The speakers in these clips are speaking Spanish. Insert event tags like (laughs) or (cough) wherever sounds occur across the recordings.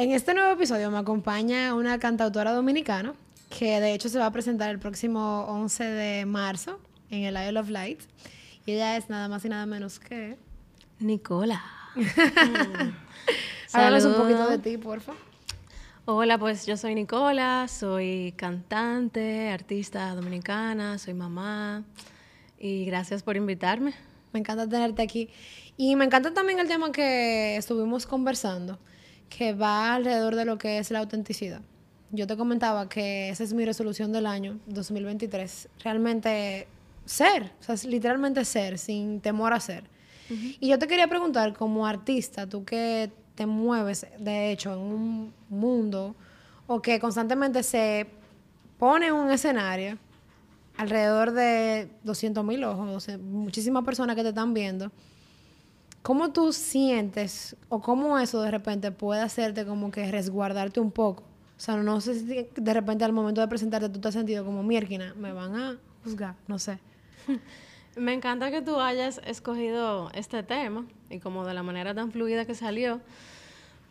En este nuevo episodio me acompaña una cantautora dominicana que de hecho se va a presentar el próximo 11 de marzo en el Isle of Light. Y ella es nada más y nada menos que... Nicola. (laughs) Háblanos un poquito de ti, porfa. Hola, pues yo soy Nicola, soy cantante, artista dominicana, soy mamá y gracias por invitarme. Me encanta tenerte aquí. Y me encanta también el tema que estuvimos conversando, que va alrededor de lo que es la autenticidad. Yo te comentaba que esa es mi resolución del año 2023. Realmente ser, o sea, literalmente ser, sin temor a ser. Y yo te quería preguntar, como artista, tú que te mueves, de hecho, en un mundo o que constantemente se pone un escenario alrededor de 200 mil ojos, muchísimas personas que te están viendo, ¿cómo tú sientes o cómo eso de repente puede hacerte como que resguardarte un poco? O sea, no sé si de repente al momento de presentarte tú te has sentido como mierquina, me van a juzgar, no sé. (laughs) Me encanta que tú hayas escogido este tema y como de la manera tan fluida que salió,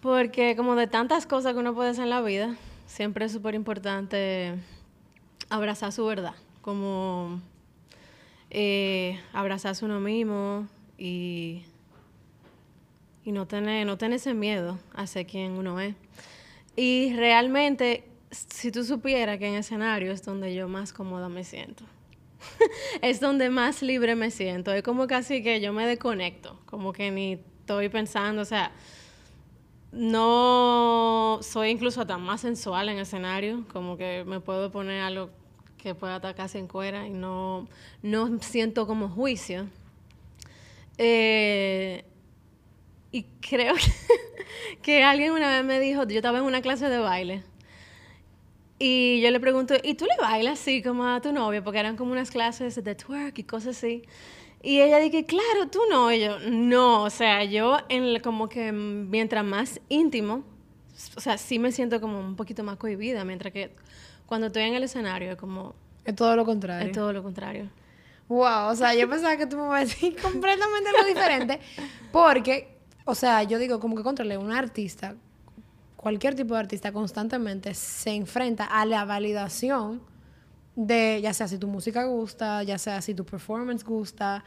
porque como de tantas cosas que uno puede hacer en la vida, siempre es súper importante abrazar su verdad, como eh, abrazarse uno mismo y, y no, tener, no tener ese miedo a ser quien uno es. Y realmente, si tú supieras que en escenario es donde yo más cómoda me siento. (laughs) es donde más libre me siento. Es como casi que yo me desconecto, como que ni estoy pensando, o sea, no soy incluso tan más sensual en escenario, como que me puedo poner algo que pueda estar casi en cuera y no, no siento como juicio. Eh, y creo que, (laughs) que alguien una vez me dijo, yo estaba en una clase de baile y yo le pregunto, ¿y tú le bailas así como a tu novia? Porque eran como unas clases de twerk y cosas así. Y ella dije, claro, tú no. Y yo, no, o sea, yo en como que mientras más íntimo, o sea, sí me siento como un poquito más cohibida, mientras que cuando estoy en el escenario es como... Es todo lo contrario. Es todo lo contrario. Wow, o sea, yo pensaba que tú me ibas a decir (laughs) completamente lo diferente, porque, o sea, yo digo como que controle un artista cualquier tipo de artista constantemente se enfrenta a la validación de, ya sea si tu música gusta, ya sea si tu performance gusta.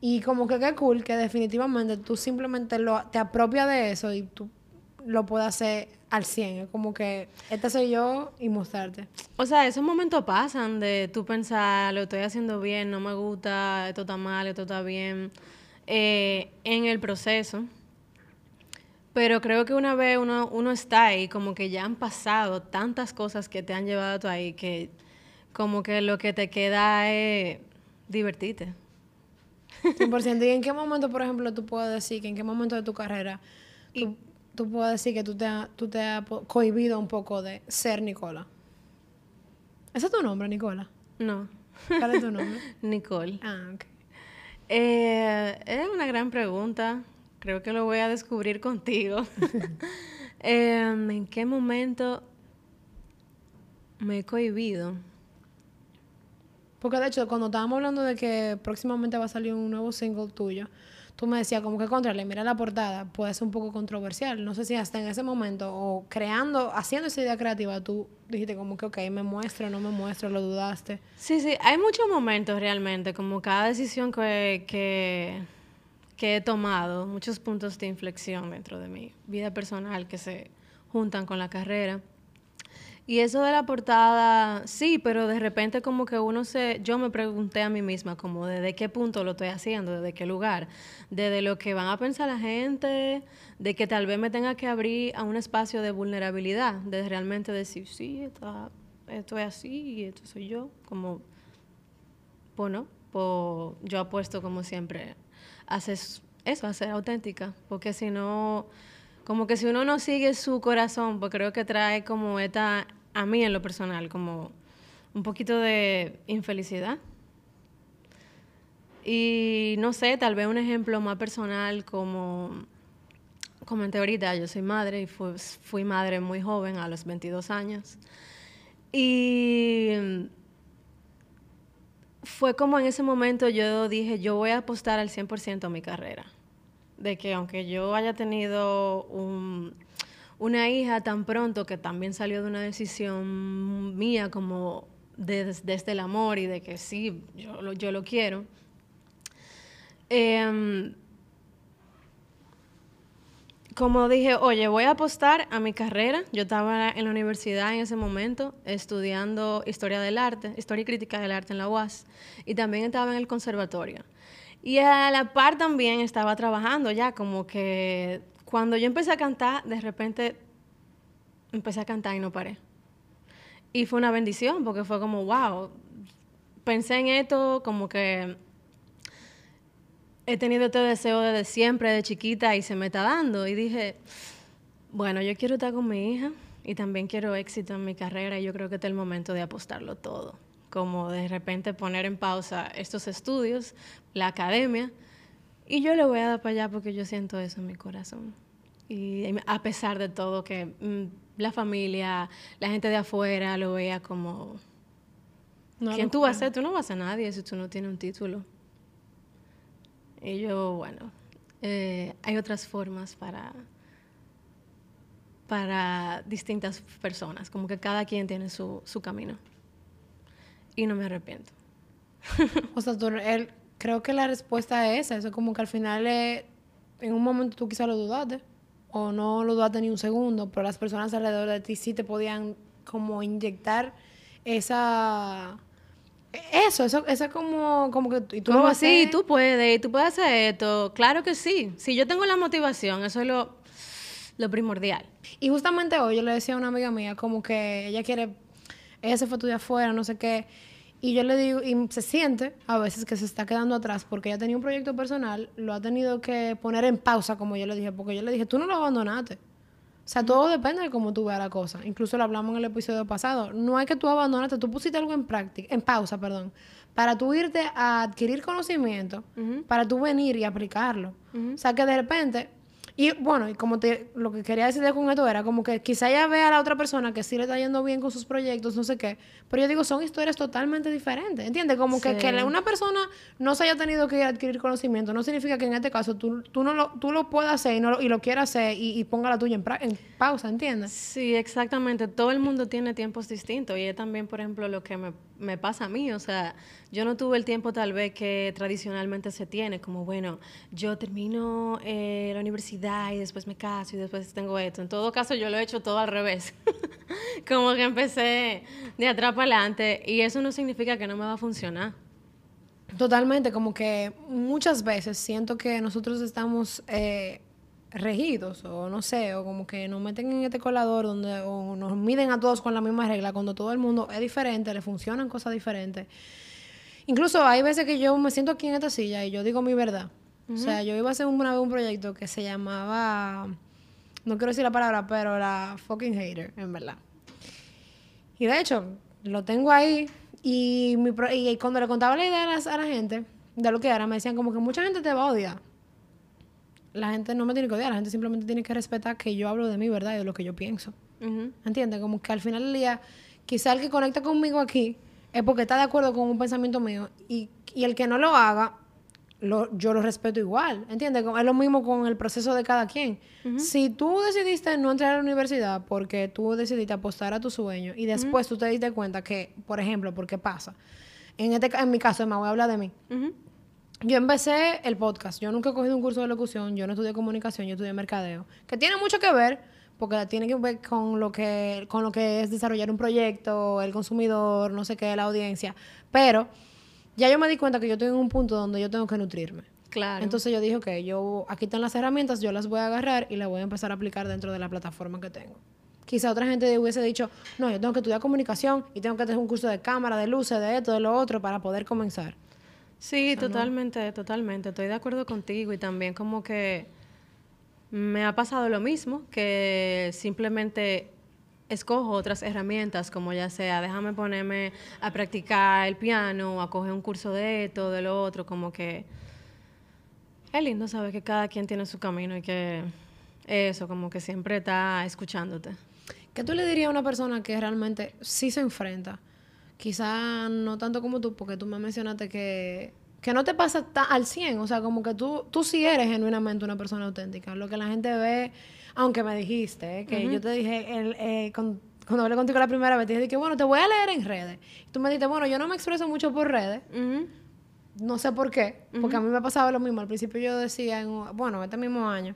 Y como que qué cool que definitivamente tú simplemente lo, te apropias de eso y tú lo puedes hacer al 100. Es como que este soy yo y mostrarte. O sea, esos momentos pasan de tú pensar, lo estoy haciendo bien, no me gusta, esto está mal, esto está bien. Eh, en el proceso pero creo que una vez uno, uno está ahí, como que ya han pasado tantas cosas que te han llevado tú ahí, que como que lo que te queda es divertirte. 100%. ¿Y en qué momento, por ejemplo, tú puedes decir que en qué momento de tu carrera tú, tú puedes decir que tú te, tú te has cohibido un poco de ser Nicola? ¿Ese es tu nombre, Nicola? No. ¿Cuál es tu nombre? (laughs) Nicole. Ah, ok. Eh, es una gran pregunta creo que lo voy a descubrir contigo. (laughs) (laughs) Em, ¿En qué momento me he cohibido? Porque de hecho, cuando estábamos hablando de que próximamente va a salir un nuevo single tuyo, tú me decías como que contrale, mira la portada, puede ser un poco controversial. No sé si hasta en ese momento o creando, haciendo esa idea creativa, tú dijiste como que, ok, me muestro, no me muestro, lo dudaste. Sí, sí, hay muchos momentos realmente, como cada decisión que, que que he tomado, muchos puntos de inflexión dentro de mi vida personal que se juntan con la carrera. Y eso de la portada, sí, pero de repente como que uno se, yo me pregunté a mí misma como desde qué punto lo estoy haciendo, desde qué lugar, desde lo que van a pensar la gente, de que tal vez me tenga que abrir a un espacio de vulnerabilidad, de realmente decir, sí, está, esto es así y esto soy yo, como, bueno, pues yo apuesto como siempre haces eso, a ser auténtica, porque si no, como que si uno no sigue su corazón, pues creo que trae como esta, a mí en lo personal, como un poquito de infelicidad. Y no sé, tal vez un ejemplo más personal como comenté ahorita, yo soy madre y fui, fui madre muy joven, a los 22 años. Y fue como en ese momento yo dije, yo voy a apostar al 100% a mi carrera. De que aunque yo haya tenido un, una hija tan pronto que también salió de una decisión mía como desde el amor y de que sí, yo lo, yo lo quiero. Em, como dije, oye, voy a apostar a mi carrera. Yo estaba en la universidad en ese momento estudiando historia del arte, historia y crítica del arte en la UAS, y también estaba en el conservatorio. Y a la par también estaba trabajando ya, como que cuando yo empecé a cantar, de repente empecé a cantar y no paré. Y fue una bendición porque fue como, wow, pensé en esto como que he tenido este deseo desde siempre, de chiquita, y se me está dando. Y dije, bueno, yo quiero estar con mi hija y también quiero éxito en mi carrera y yo creo que este es el momento de apostarlo todo. Como de repente poner en pausa estos estudios, la academia, y yo le voy a dar para allá porque yo siento eso en mi corazón. Y a pesar de todo, que mm, la familia, la gente de afuera lo vea como... ¿Quién tú vas a ser? Tú no vas a nadie si tú no tienes un título. Y yo, bueno, eh, hay otras formas para, para distintas personas, como que cada quien tiene su, su camino. Y no me arrepiento. (laughs) o sea, tú, creo que la respuesta es esa, eso como que al final en un momento tú quizás lo dudaste o no lo dudaste ni un segundo, pero las personas alrededor de ti sí te podían como inyectar esa eso, eso, eso es como, como que tú como así, tú puedes, tú puedes hacer esto. Claro que sí. Si yo tengo la motivación, eso es lo, lo primordial. Y justamente hoy yo le decía a una amiga mía como que ella quiere, ella se fue estudiar afuera, no sé qué. Y yo le digo, y se siente a veces que se está quedando atrás porque ella tenía un proyecto personal, lo ha tenido que poner en pausa, como yo le dije, porque yo le dije, tú no lo abandonaste. O sea, todo depende de cómo tú veas la cosa. Incluso lo hablamos en el episodio pasado. No hay que tú abandonaste, tú pusiste algo en práctica, en pausa, perdón, para tú irte a adquirir conocimiento, para tú venir y aplicarlo. O sea, que de repente y bueno, y como te, lo que quería decir con esto era como que quizá ella vea a la otra persona que sí le está yendo bien con sus proyectos, no sé qué, pero yo digo, son historias totalmente diferentes, ¿entiendes? Como que, que una persona no se haya tenido que adquirir conocimiento, no significa que en este caso tú, tú, no lo, tú lo puedas hacer y, no lo, y lo quieras hacer y, ponga la tuya en, en, pausa, ¿entiendes? Sí, exactamente. Todo el mundo tiene tiempos distintos y es también, por ejemplo, lo que me, me pasa a mí, o sea, yo no tuve el tiempo tal vez que tradicionalmente se tiene, como, bueno, yo termino eh, la universidad y después me caso y después tengo esto. En todo caso, yo lo he hecho todo al revés. (laughs) como que empecé de atrás para adelante y eso no significa que no me va a funcionar. Totalmente, como que muchas veces siento que nosotros estamos eh, regidos o no sé, o como que nos meten en este colador donde o nos miden a todos con la misma regla cuando todo el mundo es diferente, le funcionan cosas diferentes. Incluso hay veces que yo me siento aquí en esta silla y yo digo mi verdad. O sea, yo iba a hacer una vez un proyecto que se llamaba, no quiero decir la palabra, pero la fucking hater, en verdad. Y de hecho, lo tengo ahí y, mi, y cuando le contaba la idea a, a la gente de lo que era, me decían como que mucha gente te va a odiar. La gente no me tiene que odiar, la gente simplemente tiene que respetar que yo hablo de mi verdad y de lo que yo pienso. ¿Entiendes? Como que al final del día, quizá el que conecta conmigo aquí es porque está de acuerdo con un pensamiento mío y, el que no lo haga, lo, yo lo respeto igual, ¿entiendes? Es lo mismo con el proceso de cada quien. Si tú decidiste no entrar a la universidad porque tú decidiste apostar a tu sueño y después tú te diste cuenta que, por ejemplo, porque pasa, en, este, en mi caso, me voy a hablar de mí. Yo empecé el podcast, yo nunca he cogido un curso de locución, yo no estudié comunicación, yo estudié mercadeo, que tiene mucho que ver porque tiene que ver con lo que, con lo que es desarrollar un proyecto, el consumidor, no sé qué, la audiencia. Pero ya yo me di cuenta que yo estoy en un punto donde yo tengo que nutrirme. Claro. Entonces yo dije, ok, yo, aquí están las herramientas, yo las voy a agarrar y las voy a empezar a aplicar dentro de la plataforma que tengo. Quizá otra gente hubiese dicho, no, yo tengo que estudiar comunicación y tengo que tener un curso de cámara, de luces, de esto, de lo otro, para poder comenzar. Sí, totalmente, totalmente. Estoy de acuerdo contigo y también como que me ha pasado lo mismo, que simplemente escojo otras herramientas, como ya sea, déjame ponerme a practicar el piano, a coger un curso de esto, de lo otro, como que es lindo saber que cada quien tiene su camino y que eso, como que siempre está escuchándote. ¿Qué tú le dirías a una persona que realmente sí se enfrenta? Quizá no tanto como tú, porque tú me mencionaste que que no te pasa al 100, o sea, como que tú, tú sí eres genuinamente una persona auténtica. Lo que la gente ve, aunque me dijiste, eh, que yo te dije, el, eh, cuando hablé contigo la primera vez, te dije que, bueno, te voy a leer en redes. Y tú me dijiste, bueno, yo no me expreso mucho por redes. No sé por qué, porque a mí me pasaba lo mismo. Al principio yo decía, bueno, este mismo año,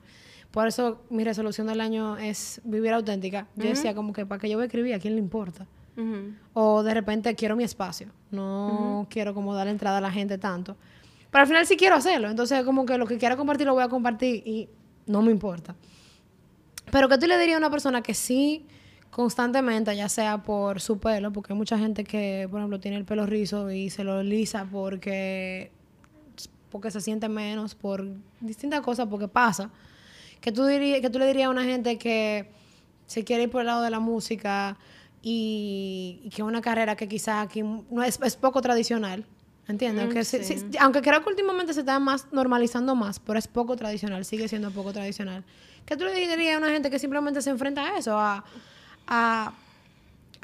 por eso mi resolución del año es vivir auténtica. Yo decía como que para que yo voy a escribir, ¿a quién le importa? O de repente quiero mi espacio. No quiero como dar entrada a la gente tanto. Pero al final sí quiero hacerlo. Entonces como que lo que quiera compartir lo voy a compartir y no me importa. Pero ¿qué tú le dirías a una persona que sí constantemente, ya sea por su pelo, porque hay mucha gente que, por ejemplo, tiene el pelo rizo y se lo lisa porque, porque se siente menos, por distintas cosas, porque pasa. ¿Qué tú, dirías, que tú le dirías a una gente que se quiere ir por el lado de la música y, que una carrera que quizás aquí no es, poco tradicional? ¿Entiendes? Mm, aunque creo que últimamente se está más normalizando más, pero es poco tradicional, sigue siendo poco tradicional. ¿Qué tú le dirías a una gente que simplemente se enfrenta a eso, a, a,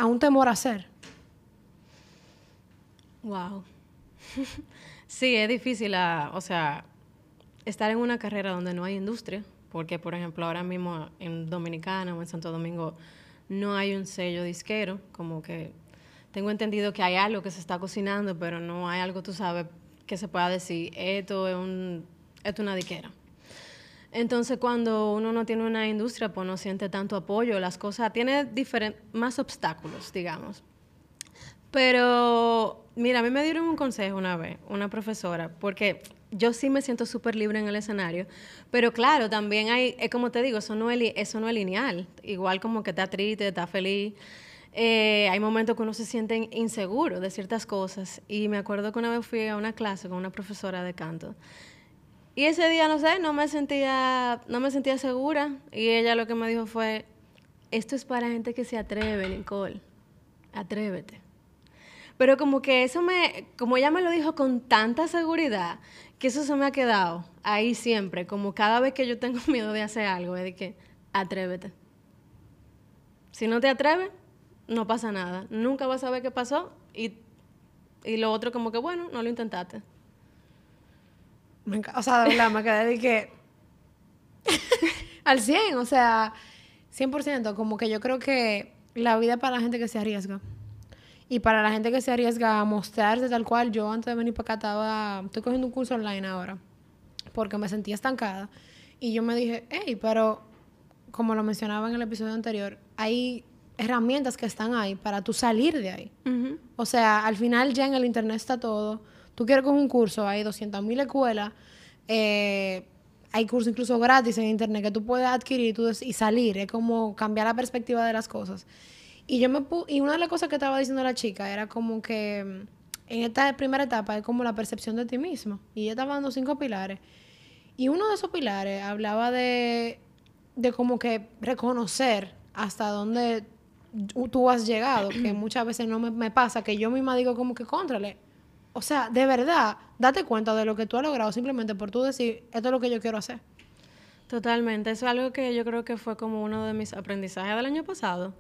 un temor a hacer? Wow. (laughs) sí, es difícil, o sea, estar en una carrera donde no hay industria, porque por ejemplo ahora mismo en Dominicana o en Santo Domingo no hay un sello disquero, como que tengo entendido que hay algo que se está cocinando, pero no hay algo, tú sabes, que se pueda decir, esto es, un, esto es una disquera. Entonces, cuando uno no tiene una industria, pues no siente tanto apoyo, las cosas, tiene más obstáculos, digamos. Pero, mira, a mí me dieron un consejo una vez, una profesora, porque yo sí me siento súper libre en el escenario, pero claro, también hay, es como te digo, eso no es, eso no es lineal, igual como que está triste, está feliz. Eh, hay momentos que uno se siente inseguro de ciertas cosas. Y me acuerdo que una vez fui a una clase con una profesora de canto y ese día, no sé, no me sentía, no me sentía segura. Y ella lo que me dijo fue, esto es para gente que se atreve, Nicole. Atrévete. Pero como que eso me, como ella me lo dijo con tanta seguridad, que eso se me ha quedado ahí siempre. Como cada vez que yo tengo (laughs) miedo de hacer algo, es de que, atrévete. Si no te atreves, no pasa nada. Nunca vas a saber qué pasó y, y lo otro como que, bueno, no lo intentaste o sea, de verdad, me quedé de que... (laughs) al 100, o sea, 100%, como que yo creo que la vida para la gente que se arriesga. Y para la gente que se arriesga a mostrarse tal cual, yo antes de venir para acá estaba, estoy cogiendo un curso online ahora, porque me sentía estancada. Y yo me dije, hey, pero como lo mencionaba en el episodio anterior, hay herramientas que están ahí para tú salir de ahí. O sea, al final ya en el internet está todo Tú quieres coger un curso, hay 200.000 escuelas, eh, hay cursos incluso gratis en internet que tú puedes adquirir y salir, es como cambiar la perspectiva de las cosas. Y yo me y una de las cosas que estaba diciendo la chica era como que mm, en esta primera etapa es como la percepción de ti mismo. Y ella estaba dando cinco pilares. Y uno de esos pilares hablaba de, de como que reconocer hasta dónde tú has llegado, que muchas veces no me, pasa, que yo misma digo como que, contrale, o sea, de verdad, date cuenta de lo que tú has logrado simplemente por tú decir, esto es lo que yo quiero hacer. Totalmente, eso es algo que yo creo que fue como uno de mis aprendizajes del año pasado,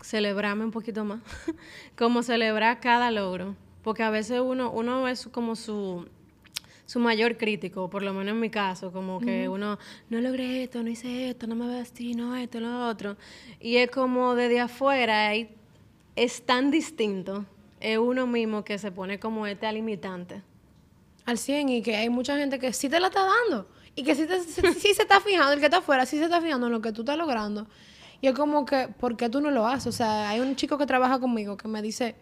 celebrarme un poquito más, (laughs) como celebrar cada logro, porque a veces uno, uno es como su, su mayor crítico, por lo menos en mi caso, como que uno, no logré esto, no hice esto, no me vestí, no esto, lo otro, y es como desde afuera, y es tan distinto es uno mismo que se pone como este limitante. Al 100 y que hay mucha gente que sí te la está dando y que sí, sí, se está fijando, el que está afuera sí se está fijando en lo que tú estás logrando. Y es como que, ¿por qué tú no lo haces? O sea, hay un chico que trabaja conmigo que me dice,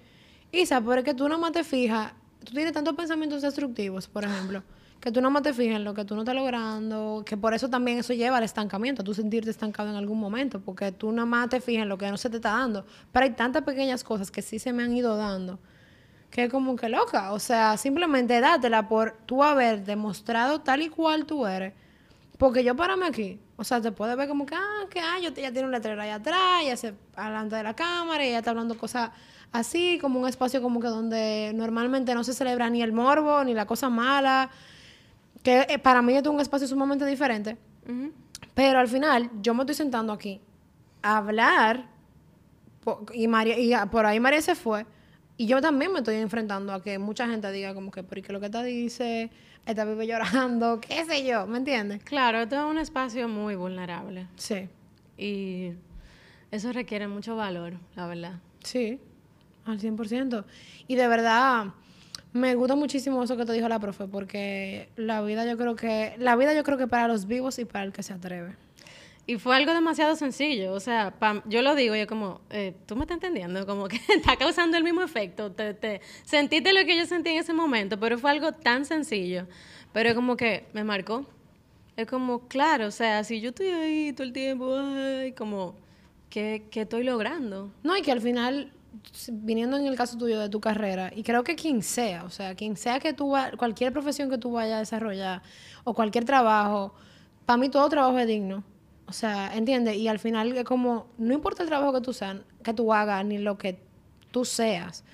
Isa, es que tú no más te fijas, tú tienes tantos pensamientos destructivos, por ejemplo que tú no más te fijas en lo que tú no estás logrando, que por eso también eso lleva al estancamiento, tú sentirte estancado en algún momento, porque tú nada más te fijas en lo que no se te está dando. Pero hay tantas pequeñas cosas que sí se me han ido dando, que es como que loca, o sea, simplemente dátela por tú haber demostrado tal y cual tú eres. Porque yo párame aquí, o sea, te puede ver como que, ah, que, ah, yo ya tiene un letrero allá atrás, ya se adelante de la cámara, y ya está hablando cosas así, como un espacio como que donde normalmente no se celebra ni el morbo, ni la cosa mala, que eh, para mí es un espacio sumamente diferente. Pero al final, yo me estoy sentando aquí a hablar, y, María, y por ahí María se fue, Y yo también me estoy enfrentando a que mucha gente diga como que, ¿por qué lo que te dice? Esta vive llorando, (laughs) qué sé yo, ¿me entiendes? Claro, esto es un espacio muy vulnerable. Sí. Y eso requiere mucho valor, la verdad. Sí, al 100%. Y de verdad, me gusta muchísimo eso que te dijo la profe, porque la vida yo creo que, la vida yo creo que para los vivos y para el que se atreve. Y fue algo demasiado sencillo, o sea, yo lo digo, yo como, eh, tú me estás entendiendo, (laughs) como que está causando el mismo efecto, te, te, sentiste lo que yo sentí en ese momento, pero fue algo tan sencillo, pero como que me marcó. Es como, claro, o sea, si yo estoy ahí todo el tiempo, ay, como, ¿qué, qué estoy logrando? No, y que al final, viniendo en el caso tuyo de tu carrera, y creo que quien sea, o sea, quien sea que tú, cualquier profesión que tú vayas a desarrollar, o cualquier trabajo, para mí todo trabajo es digno. O sea, ¿entiendes? Y al final es como, no importa el trabajo que tú, seas, que tú hagas, ni lo que tú seas.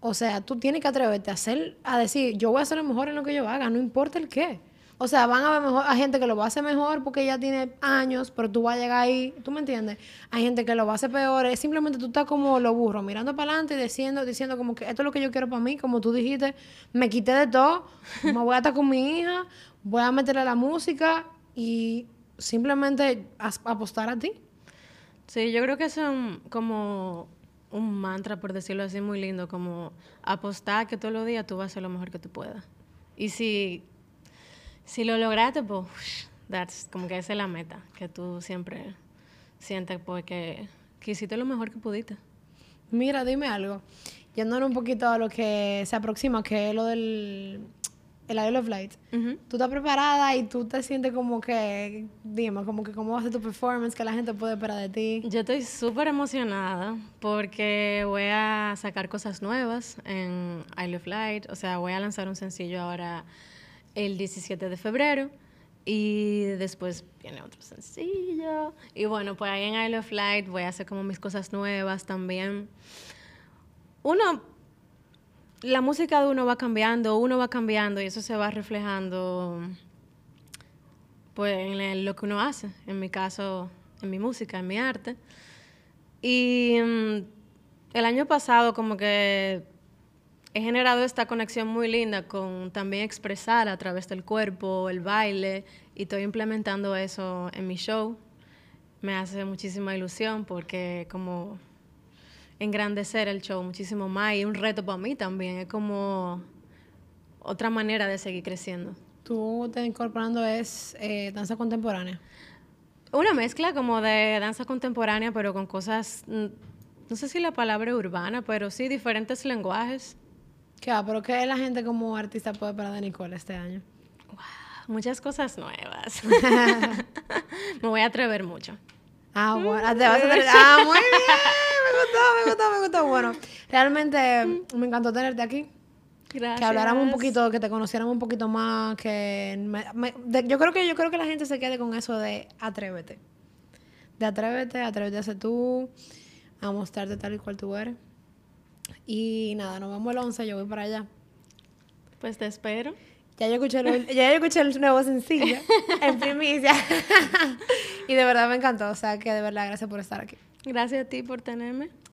O sea, tú tienes que atreverte a hacer, a decir, yo voy a hacer lo mejor en lo que yo haga, no importa el qué. O sea, van a ver mejor, hay gente que lo va a hacer mejor porque ya tiene años, pero tú vas a llegar ahí, ¿tú me entiendes? Hay gente que lo va a hacer peor, es simplemente tú estás como lo burro, mirando para adelante y diciendo, diciendo como que esto es lo que yo quiero para mí, como tú dijiste, me quité de todo, me voy a estar con mi hija, voy a meterle a la música y simplemente apostar a ti. Sí, yo creo que es como un mantra, por decirlo así, muy lindo, como apostar que todos los días tú vas a hacer lo mejor que tú puedas. Y si, si lo lograste, pues, that's, como que esa es la meta, que tú siempre sientes porque que hiciste lo mejor que pudiste. Mira, dime algo. Yéndonos un poquito a lo que se aproxima, que es lo del el Isle of Light, tú estás preparada y tú te sientes como que, dime, como que cómo va a ser tu performance, que la gente puede esperar de ti. Yo estoy súper emocionada porque voy a sacar cosas nuevas en Isle of Light, o sea, voy a lanzar un sencillo ahora el 17 de febrero y después viene otro sencillo. Y bueno, pues ahí en Isle of Light voy a hacer como mis cosas nuevas también. Uno la música de uno va cambiando, uno va cambiando y eso se va reflejando pues en lo que uno hace, en mi caso, en mi música, en mi arte. Y mm, el año pasado como que he generado esta conexión muy linda con también expresar a través del cuerpo, el baile, y estoy implementando eso en mi show. Me hace muchísima ilusión porque como engrandecer el show muchísimo más y un reto para mí también. Es como otra manera de seguir creciendo. ¿Tú te incorporando es eh, danza contemporánea? Una mezcla como de danza contemporánea, pero con cosas, mm, no sé si la palabra urbana, pero sí diferentes lenguajes. ¿Qué va? ¿Pero qué la gente como artista puede esperar de Nicole este año? muchas cosas nuevas. (laughs) (laughs) Me voy a atrever mucho. Ah, bueno. Ah, te vas a atrever. Ah, muy bien me gustó, me gustó, me gustó. Bueno, realmente me encantó tenerte aquí. Gracias. Que habláramos un poquito, que te conociéramos un poquito más, que yo creo que yo creo que la gente se quede con eso de atrévete. De atrévete, atrévete a ser tú, a mostrarte tal y cual tú eres. Y nada, nos vemos el 11, yo voy para allá. Pues te espero. Ya yo escuché el, ya yo escuché el nuevo sencillo (laughs) en primicia. (laughs) y de verdad me encantó. O sea que de verdad, gracias por estar aquí. Gracias a ti por tenerme.